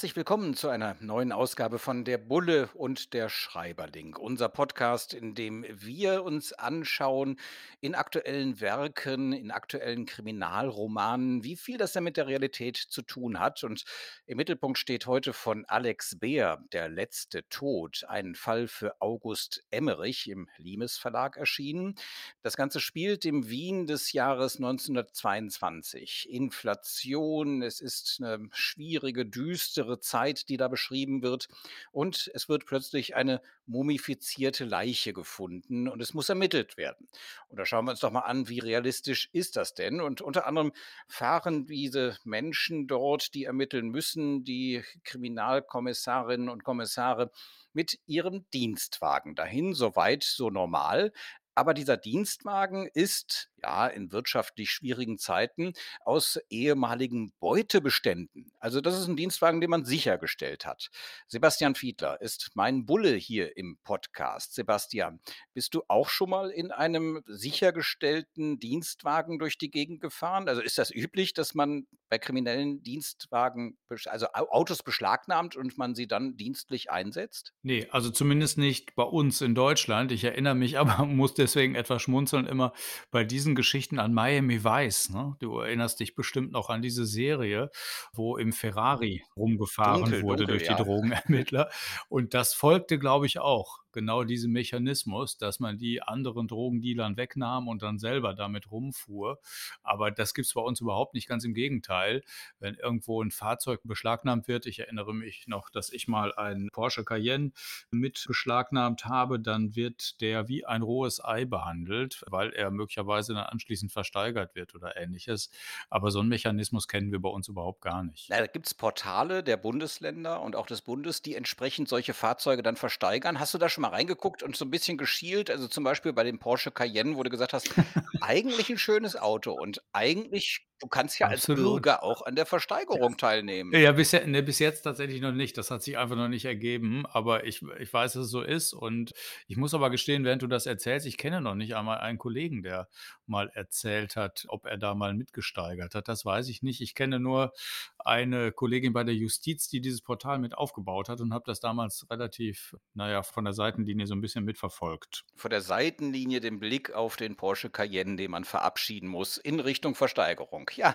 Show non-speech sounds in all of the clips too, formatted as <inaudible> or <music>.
Herzlich willkommen zu einer neuen Ausgabe von Der Bulle und der Schreiberling, unser Podcast, in dem wir uns anschauen in aktuellen Werken, in aktuellen Kriminalromanen, wie viel das denn mit der Realität zu tun hat. Und im Mittelpunkt steht heute von Alex Beer, Der letzte Tod, ein Fall für August Emmerich im Limes Verlag erschienen. Das Ganze spielt im Wien des Jahres 1922. Inflation, es ist eine schwierige, düstere düstere Zeit, die da beschrieben wird. Und es wird plötzlich eine mumifizierte Leiche gefunden und es muss ermittelt werden. Und da schauen wir uns doch mal an, wie realistisch ist das denn? Und unter anderem fahren diese Menschen dort, die ermitteln müssen, die Kriminalkommissarinnen und Kommissare, mit ihrem Dienstwagen dahin, soweit so normal. Aber dieser Dienstwagen ist ja in wirtschaftlich schwierigen Zeiten aus ehemaligen Beutebeständen. Also das ist ein Dienstwagen, den man sichergestellt hat. Sebastian Fiedler ist mein Bulle hier im Podcast. Sebastian, bist du auch schon mal in einem sichergestellten Dienstwagen durch die Gegend gefahren? Also ist das üblich, dass man bei kriminellen Dienstwagen, also Autos beschlagnahmt und man sie dann dienstlich einsetzt? Nee, also zumindest nicht bei uns in Deutschland. Ich erinnere mich aber, <laughs> muss deswegen etwas schmunzeln, immer bei diesen Geschichten an Miami Vice. Ne? Du erinnerst dich bestimmt noch an diese Serie, wo im Ferrari rumgefahren Dunkel, wurde dunkel, durch die ja. Drogenermittler. Und das folgte, glaube ich, auch genau diesem Mechanismus, dass man die anderen Drogendealern wegnahm und dann selber damit rumfuhr. Aber das gibt es bei uns überhaupt nicht, ganz im Gegenteil. Wenn irgendwo ein Fahrzeug beschlagnahmt wird, ich erinnere mich noch, dass ich mal einen Porsche Cayenne mit beschlagnahmt habe, dann wird der wie ein rohes Ei behandelt, weil er möglicherweise dann anschließend versteigert wird oder ähnliches. Aber so einen Mechanismus kennen wir bei uns überhaupt gar nicht. Na, da gibt es Portale der Bundesländer und auch des Bundes, die entsprechend solche Fahrzeuge dann versteigern. Hast du da schon mal reingeguckt und so ein bisschen geschielt? Also zum Beispiel bei dem Porsche Cayenne, wo du gesagt hast, <laughs> eigentlich ein schönes Auto und eigentlich, du kannst ja als Absolut. Bürger auch an der Versteigerung teilnehmen. Ja, bis, ne, bis jetzt tatsächlich noch nicht. Das hat sich einfach noch nicht ergeben. Aber ich, ich weiß, dass es so ist. Und ich muss aber gestehen, während du das erzählst, ich kenne noch nicht einmal einen Kollegen, der mal erzählt hat, ob er da mal mitgesteigert hat. Das weiß ich nicht. Ich kenne nur eine Kollegin bei der Justiz, die dieses Portal mit aufgebaut hat und habe das damals relativ, naja, von der Seitenlinie so ein bisschen mitverfolgt. Vor der Seitenlinie den Blick auf den Porsche Cayenne, den man verabschieden muss, in Richtung Versteigerung. Ja,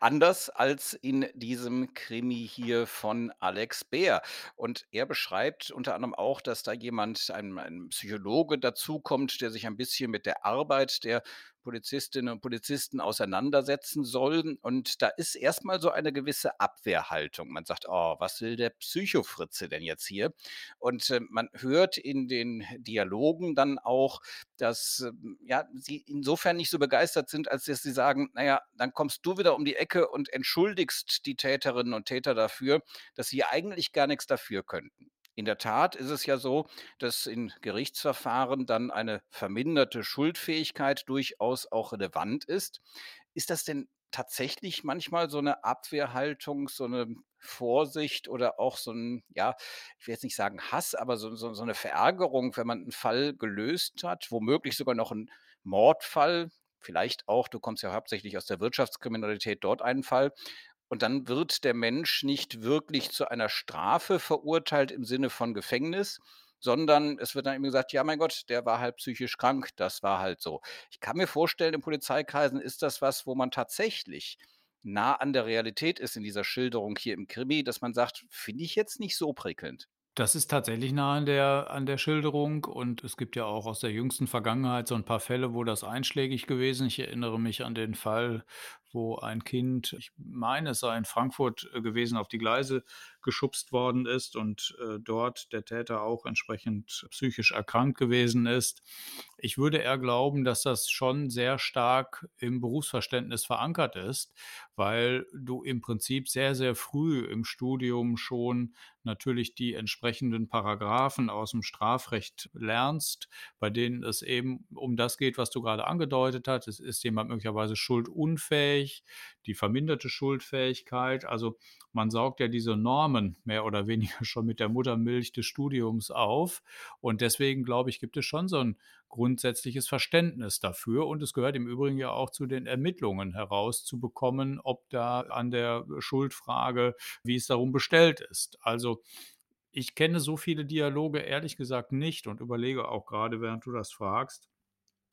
anders als in diesem Krimi hier von Alex Beer. Und er beschreibt unter anderem auch, dass da jemand, ein, ein Psychologe dazukommt, der sich ein bisschen mit der Arbeit der Polizistinnen und Polizisten auseinandersetzen soll. Und da ist erstmal so eine gewisse Abwehrhaltung. Man sagt, oh, was will der Psychofritze denn jetzt hier? Und äh, man hört in den Dialogen dann auch, dass ähm, ja, sie insofern nicht so begeistert sind, als dass sie sagen, naja, dann kommst du wieder um die Ecke und entschuldigst die Täterinnen und Täter dafür, dass sie eigentlich gar nichts dafür könnten. In der Tat ist es ja so, dass in Gerichtsverfahren dann eine verminderte Schuldfähigkeit durchaus auch relevant ist. Ist das denn tatsächlich manchmal so eine Abwehrhaltung, so eine Vorsicht oder auch so ein, ja, ich will jetzt nicht sagen Hass, aber so so so 'ne Verärgerung, wenn man einen Fall gelöst hat, womöglich sogar noch ein Mordfall, vielleicht auch du kommst ja hauptsächlich aus der Wirtschaftskriminalität, dort einen Fall. Und dann wird der Mensch nicht wirklich zu einer Strafe verurteilt im Sinne von Gefängnis, sondern es wird dann eben gesagt: „Ja, mein Gott, der war halt psychisch krank, das war halt so.“ Ich kann mir vorstellen, in Polizeikreisen ist das was, wo man tatsächlich nah an der Realität ist in dieser Schilderung hier im Krimi, dass man sagt: „Finde ich jetzt nicht so prickelnd.“ Das ist tatsächlich nah an der an der Schilderung und es gibt ja auch aus der jüngsten Vergangenheit so ein paar Fälle, wo das einschlägig gewesen Ich erinnere mich an den Fall wo ein Kind, ich meine, es sei in Frankfurt äh, gewesen, auf die Gleise geschubst worden ist und äh, dort der Täter auch entsprechend psychisch erkrankt gewesen ist. Ich würde eher glauben, dass das schon sehr stark im Berufsverständnis verankert ist, weil du im Prinzip sehr, sehr früh im Studium schon natürlich die entsprechenden Paragraphen aus dem Strafrecht lernst, bei denen es eben um das geht, was du gerade angedeutet hast. Es ist jemand möglicherweise schuldunfähig, die verminderte Schuldfähigkeit. Also man saugt ja diese Normen mehr oder weniger <laughs> schon mit der Muttermilch des Studiums auf. Und deswegen, glaube ich, gibt es schon so ein grundsätzliches Verständnis dafür. Und es gehört im Übrigen ja auch zu den Ermittlungen herauszubekommen, ob da an der Schuldfrage, wie es darum bestellt ist. Also ich kenne so viele Dialoge ehrlich gesagt nicht und überlege auch gerade, während du das fragst,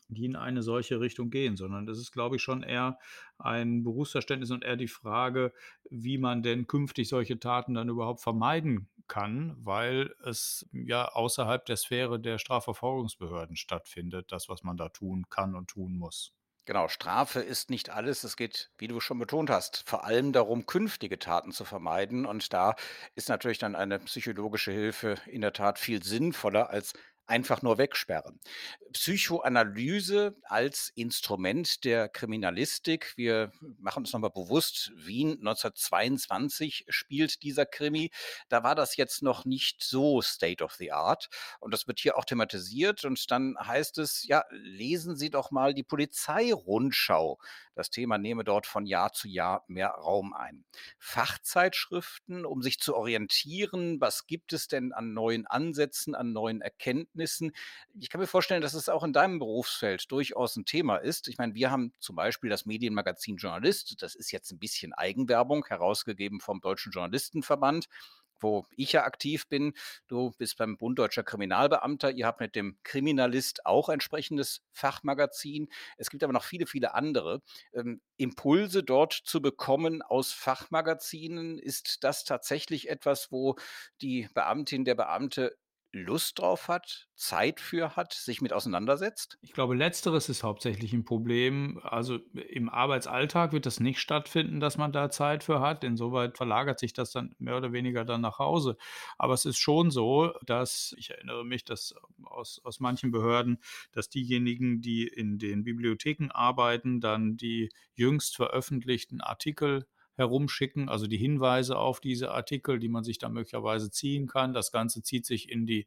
die in eine solche Richtung gehen, sondern das ist, glaube ich, schon eher ein Berufsverständnis und eher die Frage, wie man denn künftig solche Taten dann überhaupt vermeiden kann, weil es ja außerhalb der Sphäre der Strafverfolgungsbehörden stattfindet, das, was man da tun kann und tun muss. Genau, Strafe ist nicht alles. Es geht, wie du schon betont hast, vor allem darum, künftige Taten zu vermeiden. Und da ist natürlich dann eine psychologische Hilfe in der Tat viel sinnvoller als einfach nur wegsperren. Psychoanalyse als Instrument der Kriminalistik. Wir machen uns nochmal bewusst, Wien 1922 spielt dieser Krimi. Da war das jetzt noch nicht so State of the Art. Und das wird hier auch thematisiert. Und dann heißt es, ja, lesen Sie doch mal die Polizeirundschau. Das Thema nehme dort von Jahr zu Jahr mehr Raum ein. Fachzeitschriften, um sich zu orientieren, was gibt es denn an neuen Ansätzen, an neuen Erkenntnissen. Ich kann mir vorstellen, dass es auch in deinem Berufsfeld durchaus ein Thema ist. Ich meine, wir haben zum Beispiel das Medienmagazin Journalist, das ist jetzt ein bisschen Eigenwerbung, herausgegeben vom Deutschen Journalistenverband wo ich ja aktiv bin. Du bist beim Bund Deutscher Kriminalbeamter. Ihr habt mit dem Kriminalist auch entsprechendes Fachmagazin. Es gibt aber noch viele, viele andere. Ähm, Impulse dort zu bekommen aus Fachmagazinen, ist das tatsächlich etwas, wo die Beamtin, der Beamte Lust drauf hat, Zeit für hat, sich mit auseinandersetzt? Ich glaube, letzteres ist hauptsächlich ein Problem. Also im Arbeitsalltag wird das nicht stattfinden, dass man da Zeit für hat. Insoweit verlagert sich das dann mehr oder weniger dann nach Hause. Aber es ist schon so, dass ich erinnere mich, dass aus, aus manchen Behörden, dass diejenigen, die in den Bibliotheken arbeiten, dann die jüngst veröffentlichten Artikel herumschicken, also die Hinweise auf diese Artikel, die man sich dann möglicherweise ziehen kann. Das Ganze zieht sich in die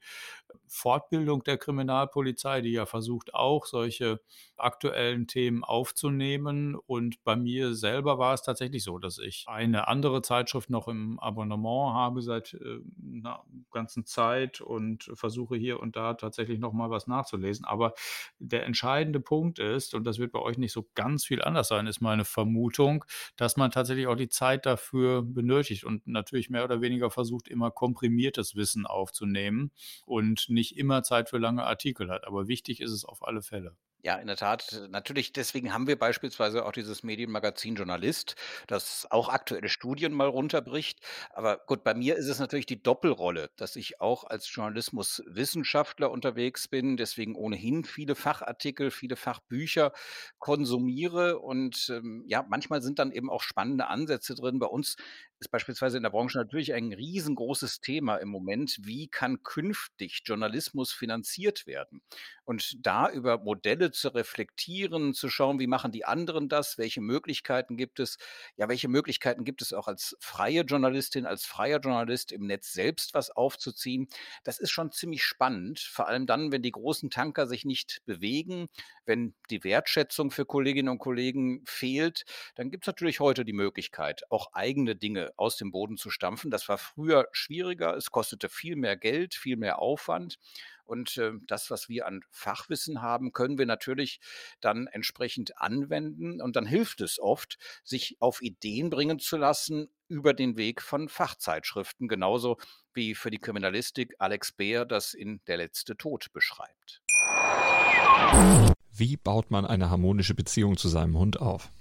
Fortbildung der Kriminalpolizei, die ja versucht auch solche aktuellen Themen aufzunehmen. Und bei mir selber war es tatsächlich so, dass ich eine andere Zeitschrift noch im Abonnement habe seit äh, einer ganzen Zeit und versuche hier und da tatsächlich noch mal was nachzulesen. Aber der entscheidende Punkt ist, und das wird bei euch nicht so ganz viel anders sein, ist meine Vermutung, dass man tatsächlich auch die Zeit dafür benötigt und natürlich mehr oder weniger versucht, immer komprimiertes Wissen aufzunehmen und nicht immer Zeit für lange Artikel hat. Aber wichtig ist es auf alle Fälle. Ja, in der Tat. Natürlich, deswegen haben wir beispielsweise auch dieses Medienmagazin Journalist, das auch aktuelle Studien mal runterbricht. Aber gut, bei mir ist es natürlich die Doppelrolle, dass ich auch als Journalismuswissenschaftler unterwegs bin, deswegen ohnehin viele Fachartikel, viele Fachbücher konsumiere. Und ähm, ja, manchmal sind dann eben auch spannende Ansätze drin. Bei uns ist beispielsweise in der Branche natürlich ein riesengroßes Thema im Moment. Wie kann künftig Journalismus finanziert werden? Und da über Modelle zu reflektieren, zu schauen, wie machen die anderen das, welche Möglichkeiten gibt es, ja, welche Möglichkeiten gibt es auch als freie Journalistin, als freier Journalist im Netz selbst was aufzuziehen, das ist schon ziemlich spannend, vor allem dann, wenn die großen Tanker sich nicht bewegen, wenn die Wertschätzung für Kolleginnen und Kollegen fehlt, dann gibt es natürlich heute die Möglichkeit, auch eigene Dinge aus dem Boden zu stampfen. Das war früher schwieriger. Es kostete viel mehr Geld, viel mehr Aufwand. Und äh, das, was wir an Fachwissen haben, können wir natürlich dann entsprechend anwenden. Und dann hilft es oft, sich auf Ideen bringen zu lassen über den Weg von Fachzeitschriften, genauso wie für die Kriminalistik Alex Beer das in Der letzte Tod beschreibt. Wie baut man eine harmonische Beziehung zu seinem Hund auf?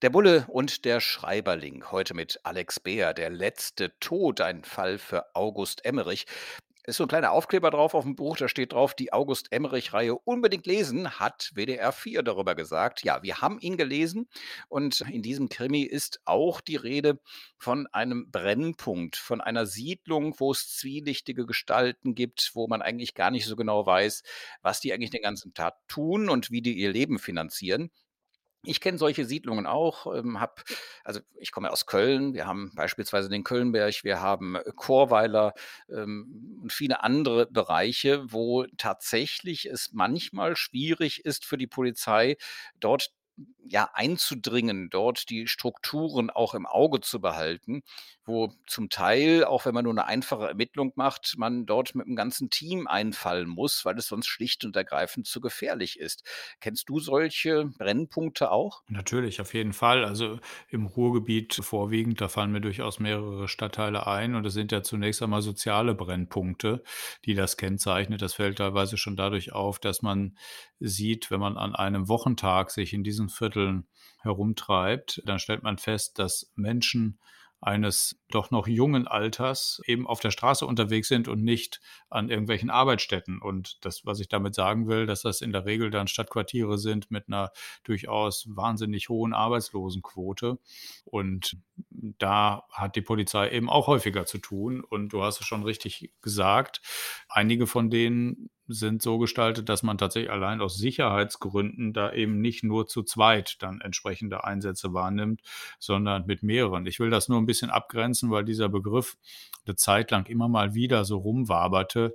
Der Bulle und der Schreiberling. Heute mit Alex Beer. Der letzte Tod. Ein Fall für August Emmerich ist so ein kleiner Aufkleber drauf auf dem Buch, da steht drauf, die August-Emmerich-Reihe unbedingt lesen, hat WDR 4 darüber gesagt. Ja, wir haben ihn gelesen und in diesem Krimi ist auch die Rede von einem Brennpunkt, von einer Siedlung, wo es zwielichtige Gestalten gibt, wo man eigentlich gar nicht so genau weiß, was die eigentlich den ganzen Tag tun und wie die ihr Leben finanzieren. Ich kenne solche Siedlungen auch, ähm, habe also ich komme aus Köln, wir haben beispielsweise den Kölnberg, wir haben äh, Chorweiler ähm, und viele andere Bereiche, wo tatsächlich es manchmal schwierig ist für die Polizei, dort ja, einzudringen, dort die Strukturen auch im Auge zu behalten, wo zum Teil, auch wenn man nur eine einfache Ermittlung macht, man dort mit dem ganzen Team einfallen muss, weil es sonst schlicht und ergreifend zu gefährlich ist. Kennst du solche Brennpunkte auch? Natürlich, auf jeden Fall. Also im Ruhrgebiet vorwiegend, da fallen mir durchaus mehrere Stadtteile ein und es sind ja zunächst einmal soziale Brennpunkte, die das kennzeichnet. Das fällt teilweise schon dadurch auf, dass man sieht, wenn man an einem Wochentag sich in diesen Vierteln herumtreibt, dann stellt man fest, dass Menschen eines doch noch jungen Alters eben auf der Straße unterwegs sind und nicht an irgendwelchen Arbeitsstätten. Und das, was ich damit sagen will, dass das in der Regel dann Stadtquartiere sind mit einer durchaus wahnsinnig hohen Arbeitslosenquote. Und da hat die Polizei eben auch häufiger zu tun. Und du hast es schon richtig gesagt, einige von denen sind so gestaltet, dass man tatsächlich allein aus Sicherheitsgründen da eben nicht nur zu zweit dann entsprechende Einsätze wahrnimmt, sondern mit mehreren. Ich will das nur ein bisschen abgrenzen, weil dieser Begriff eine Zeit lang immer mal wieder so rumwaberte,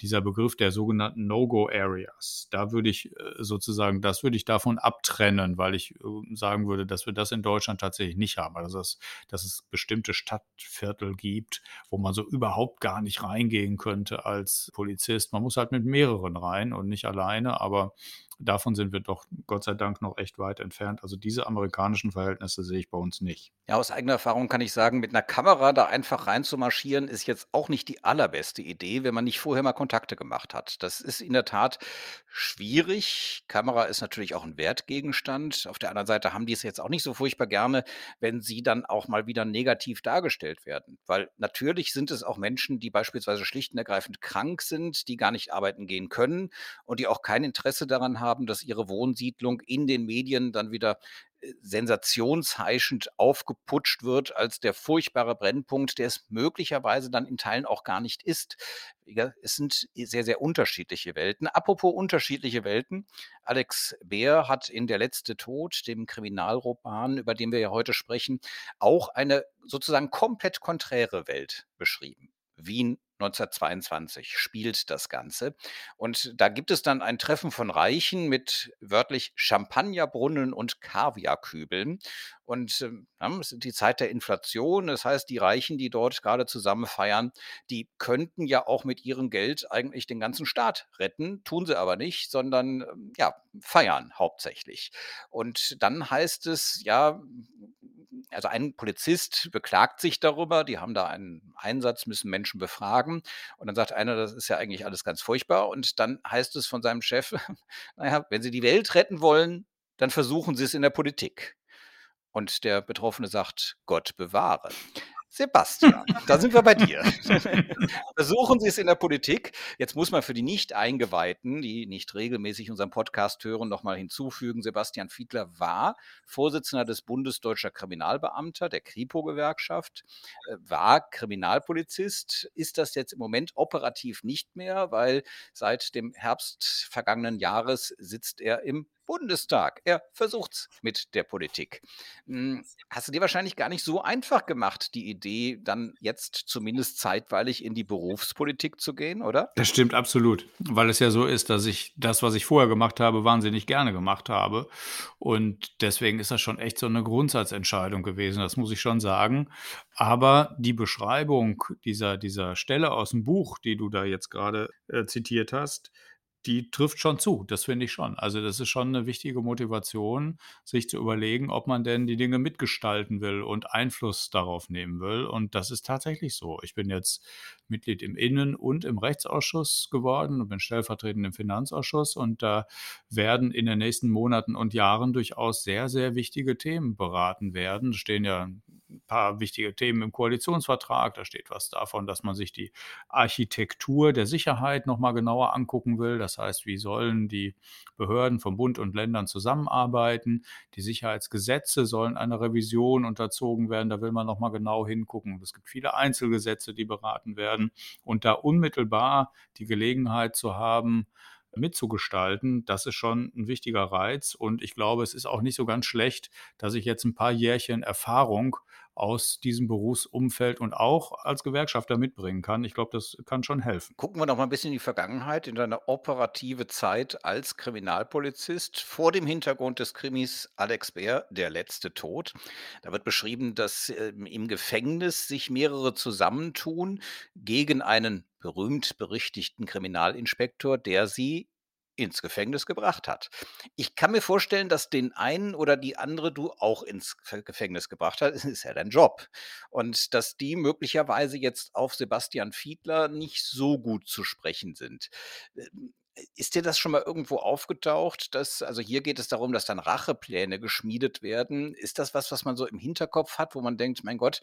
dieser Begriff der sogenannten No-Go-Areas. Da würde ich äh, sozusagen, das würde ich davon abtrennen, weil ich äh, sagen würde, dass wir das in Deutschland tatsächlich nicht haben. Also dass, dass es bestimmte Stadtviertel gibt, wo man so überhaupt gar nicht reingehen könnte als Polizist. Man muss halt mit mehreren rein und nicht alleine, aber davon sind wir doch Gott sei Dank noch echt weit entfernt. Also diese amerikanischen Verhältnisse sehe ich bei uns nicht. Ja, aus eigener Erfahrung kann ich sagen, mit einer Kamera da einfach reinzumarschieren, ist jetzt auch nicht die allerbeste Idee, wenn man nicht vorher mal Kontakte gemacht hat. Das ist in der Tat schwierig. Kamera ist natürlich auch ein Wertgegenstand. Auf der anderen Seite haben die es jetzt auch nicht so furchtbar gerne, wenn sie dann auch mal wieder negativ dargestellt werden. Weil natürlich sind es auch Menschen, die beispielsweise schlicht und ergreifend krank sind, die gar nicht arbeiten gehen können und die auch kein Interesse daran haben, haben, dass ihre Wohnsiedlung in den Medien dann wieder äh, sensationsheischend aufgeputscht wird als der furchtbare Brennpunkt, der es möglicherweise dann in Teilen auch gar nicht ist. Es sind sehr, sehr unterschiedliche Welten. Apropos unterschiedliche Welten. Alex Beer hat in Der letzte Tod, dem Kriminalroman, über den wir ja heute sprechen, auch eine sozusagen komplett konträre Welt beschrieben. Wien 1922 spielt das Ganze. Und da gibt es dann ein Treffen von Reichen mit wörtlich Champagnerbrunnen und Kaviarkübeln. Und ähm, es ist die Zeit der Inflation. Das heißt, die Reichen, die dort gerade zusammen feiern, die könnten ja auch mit ihrem Geld eigentlich den ganzen Staat retten, tun sie aber nicht, sondern ähm, ja, feiern hauptsächlich. Und dann heißt es, ja, also ein Polizist beklagt sich darüber, die haben da einen Einsatz, müssen Menschen befragen. Und dann sagt einer, das ist ja eigentlich alles ganz furchtbar. Und dann heißt es von seinem Chef, <laughs> naja, wenn Sie die Welt retten wollen, dann versuchen Sie es in der Politik. Und der Betroffene sagt, Gott bewahre. Sebastian, da sind wir bei dir. <laughs> Versuchen Sie es in der Politik. Jetzt muss man für die Nicht-Eingeweihten, die nicht regelmäßig unseren Podcast hören, nochmal hinzufügen. Sebastian Fiedler war Vorsitzender des Bundes Deutscher Kriminalbeamter, der Kripo-Gewerkschaft, äh, war Kriminalpolizist, ist das jetzt im Moment operativ nicht mehr, weil seit dem Herbst vergangenen Jahres sitzt er im Bundestag. Er versucht's mit der Politik. Hm, hast du dir wahrscheinlich gar nicht so einfach gemacht, die Idee, dann jetzt zumindest zeitweilig in die Berufspolitik zu gehen, oder? Das stimmt absolut, weil es ja so ist, dass ich das, was ich vorher gemacht habe, wahnsinnig gerne gemacht habe. Und deswegen ist das schon echt so eine Grundsatzentscheidung gewesen, das muss ich schon sagen. Aber die Beschreibung dieser, dieser Stelle aus dem Buch, die du da jetzt gerade äh, zitiert hast, die trifft schon zu, das finde ich schon. Also das ist schon eine wichtige Motivation, sich zu überlegen, ob man denn die Dinge mitgestalten will und Einfluss darauf nehmen will. Und das ist tatsächlich so. Ich bin jetzt Mitglied im Innen- und im Rechtsausschuss geworden und bin stellvertretend im Finanzausschuss. Und da werden in den nächsten Monaten und Jahren durchaus sehr, sehr wichtige Themen beraten werden. Da stehen ja ein paar wichtige Themen im Koalitionsvertrag. Da steht was davon, dass man sich die Architektur der Sicherheit nochmal genauer angucken will. Das heißt, wie sollen die Behörden von Bund und Ländern zusammenarbeiten? Die Sicherheitsgesetze sollen einer Revision unterzogen werden. Da will man nochmal genau hingucken. Es gibt viele Einzelgesetze, die beraten werden. Und da unmittelbar die Gelegenheit zu haben, mitzugestalten, das ist schon ein wichtiger Reiz. Und ich glaube, es ist auch nicht so ganz schlecht, dass ich jetzt ein paar Jährchen Erfahrung aus diesem Berufsumfeld und auch als Gewerkschafter mitbringen kann. Ich glaube, das kann schon helfen. Gucken wir noch mal ein bisschen in die Vergangenheit, in deine operative Zeit als Kriminalpolizist vor dem Hintergrund des Krimis Alex Bär, der letzte Tod. Da wird beschrieben, dass äh, im Gefängnis sich mehrere zusammentun gegen einen berühmt berichtigten Kriminalinspektor, der sie ins Gefängnis gebracht hat. Ich kann mir vorstellen, dass den einen oder die andere du auch ins Gefängnis gebracht hast. Das <laughs> ist ja dein Job. Und dass die möglicherweise jetzt auf Sebastian Fiedler nicht so gut zu sprechen sind. Ähm, ist dir das schon mal irgendwo aufgetaucht? Dass, also hier geht es darum, dass dann Rachepläne geschmiedet werden. Ist das was, was man so im Hinterkopf hat, wo man denkt, mein Gott,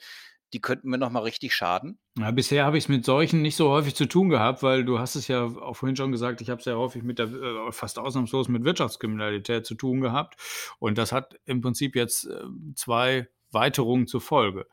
die könnten mir noch mal richtig schaden? Ja, bisher habe ich es mit solchen nicht so häufig zu tun gehabt, weil du hast es ja auch vorhin schon gesagt, ich habe sehr häufig mit der, äh, fast ausnahmslos mit Wirtschaftskriminalität zu tun gehabt. Und das hat im Prinzip jetzt äh, zwei Weiterungen zur Folge.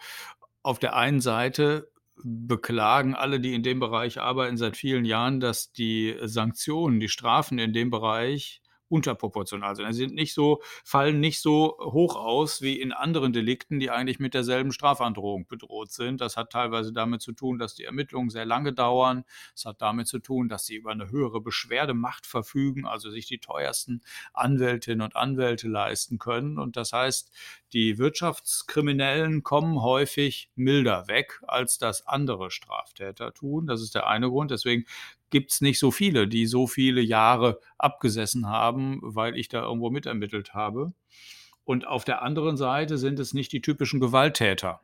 Auf der einen Seite beklagen alle, die in dem Bereich arbeiten, seit vielen Jahren, dass die Sanktionen, die Strafen in dem Bereich unterproportional sind. Also sind nicht so, fallen nicht so hoch aus wie in anderen Delikten, die eigentlich mit derselben Strafandrohung bedroht sind. Das hat teilweise damit zu tun, dass die Ermittlungen sehr lange dauern. Es hat damit zu tun, dass sie über eine höhere Beschwerdemacht verfügen, also sich die teuersten Anwältinnen und Anwälte leisten können. Und das heißt, die Wirtschaftskriminellen kommen häufig milder weg, als das andere Straftäter tun. Das ist der eine Grund. Deswegen gibt es nicht so viele, die so viele Jahre abgesessen haben, weil ich da irgendwo mitermittelt habe. Und auf der anderen Seite sind es nicht die typischen Gewalttäter.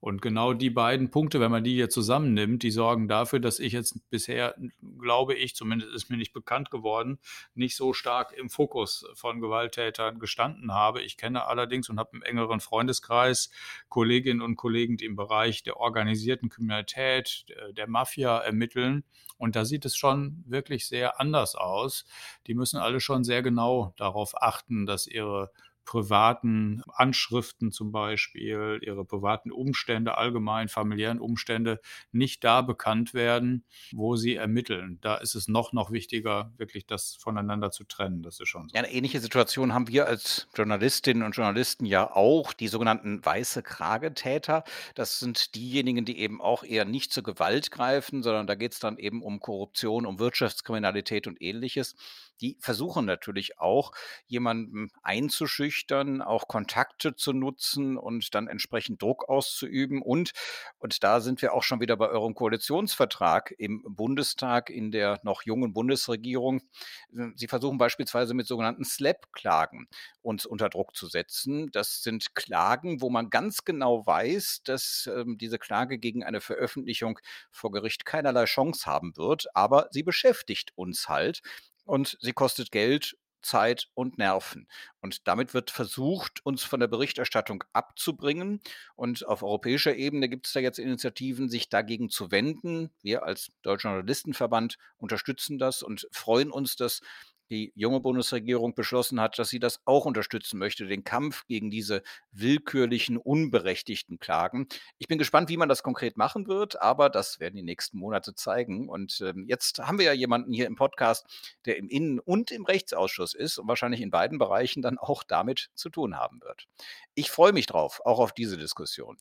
Und genau die beiden Punkte, wenn man die hier zusammennimmt, die sorgen dafür, dass ich jetzt bisher, glaube ich, zumindest ist mir nicht bekannt geworden, nicht so stark im Fokus von Gewalttätern gestanden habe. Ich kenne allerdings und habe im engeren Freundeskreis Kolleginnen und Kollegen, die im Bereich der organisierten Kriminalität, der Mafia ermitteln. Und da sieht es schon wirklich sehr anders aus. Die müssen alle schon sehr genau darauf achten, dass ihre privaten Anschriften zum Beispiel, ihre privaten Umstände, allgemein familiären Umstände nicht da bekannt werden, wo sie ermitteln. Da ist es noch, noch wichtiger, wirklich das voneinander zu trennen. Das ist schon so. Ja, eine ähnliche Situation haben wir als Journalistinnen und Journalisten ja auch, die sogenannten weiße Kragetäter. Das sind diejenigen, die eben auch eher nicht zur Gewalt greifen, sondern da geht es dann eben um Korruption, um Wirtschaftskriminalität und ähnliches die versuchen natürlich auch, jemanden einzuschüchtern, auch Kontakte zu nutzen und dann entsprechend Druck auszuüben. Und, und da sind wir auch schon wieder bei eurem Koalitionsvertrag im Bundestag, in der noch jungen Bundesregierung. Sie versuchen beispielsweise mit sogenannten SLAP-Klagen uns unter Druck zu setzen. Das sind Klagen, wo man ganz genau weiß, dass ähm, diese Klage gegen eine Veröffentlichung vor Gericht keinerlei Chance haben wird, aber sie beschäftigt uns halt und sie kostet Geld, Zeit und Nerven. Und damit wird versucht, uns von der Berichterstattung abzubringen. Und auf europäischer Ebene gibt es da jetzt Initiativen, sich dagegen zu wenden. Wir als Deutscher Journalistenverband unterstützen das und freuen uns, dass die junge Bundesregierung beschlossen hat, dass sie das auch unterstützen möchte, den Kampf gegen diese willkürlichen, unberechtigten Klagen. Ich bin gespannt, wie man das konkret machen wird, aber das werden die nächsten Monate zeigen. Und ähm, jetzt haben wir ja jemanden hier im Podcast, der im Innen- und im Rechtsausschuss ist und wahrscheinlich in beiden Bereichen dann auch damit zu tun haben wird. Ich freue mich drauf, auch auf diese Diskussion.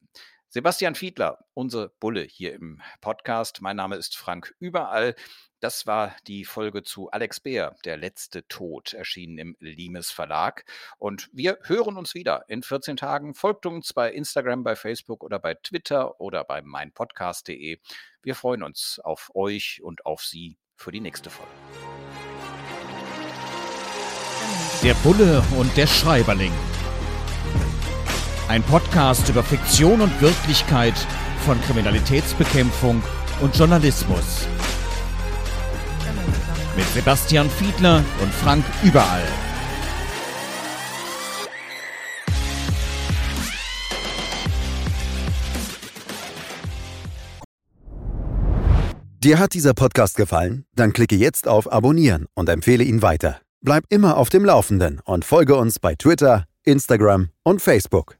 Sebastian Fiedler, unsere Bulle hier im Podcast. Mein Name ist Frank Überall. Das war die Folge zu Alex Beer, Der letzte Tod, erschienen im Limes Verlag. Und wir hören uns wieder in 14 Tagen. Folgt uns bei Instagram, bei Facebook oder bei Twitter oder bei meinpodcast.de. Wir freuen uns auf euch und auf Sie für die nächste Folge. Der Bulle und der Schreiberling. Ein Podcast über Fiktion und Wirklichkeit von Kriminalitätsbekämpfung und Journalismus. Mit Sebastian Fiedler und Frank Überall. Dir hat dieser Podcast gefallen? Dann klicke jetzt auf Abonnieren und empfehle ihn weiter. Bleib immer auf dem Laufenden und folge uns bei Twitter, Instagram und Facebook.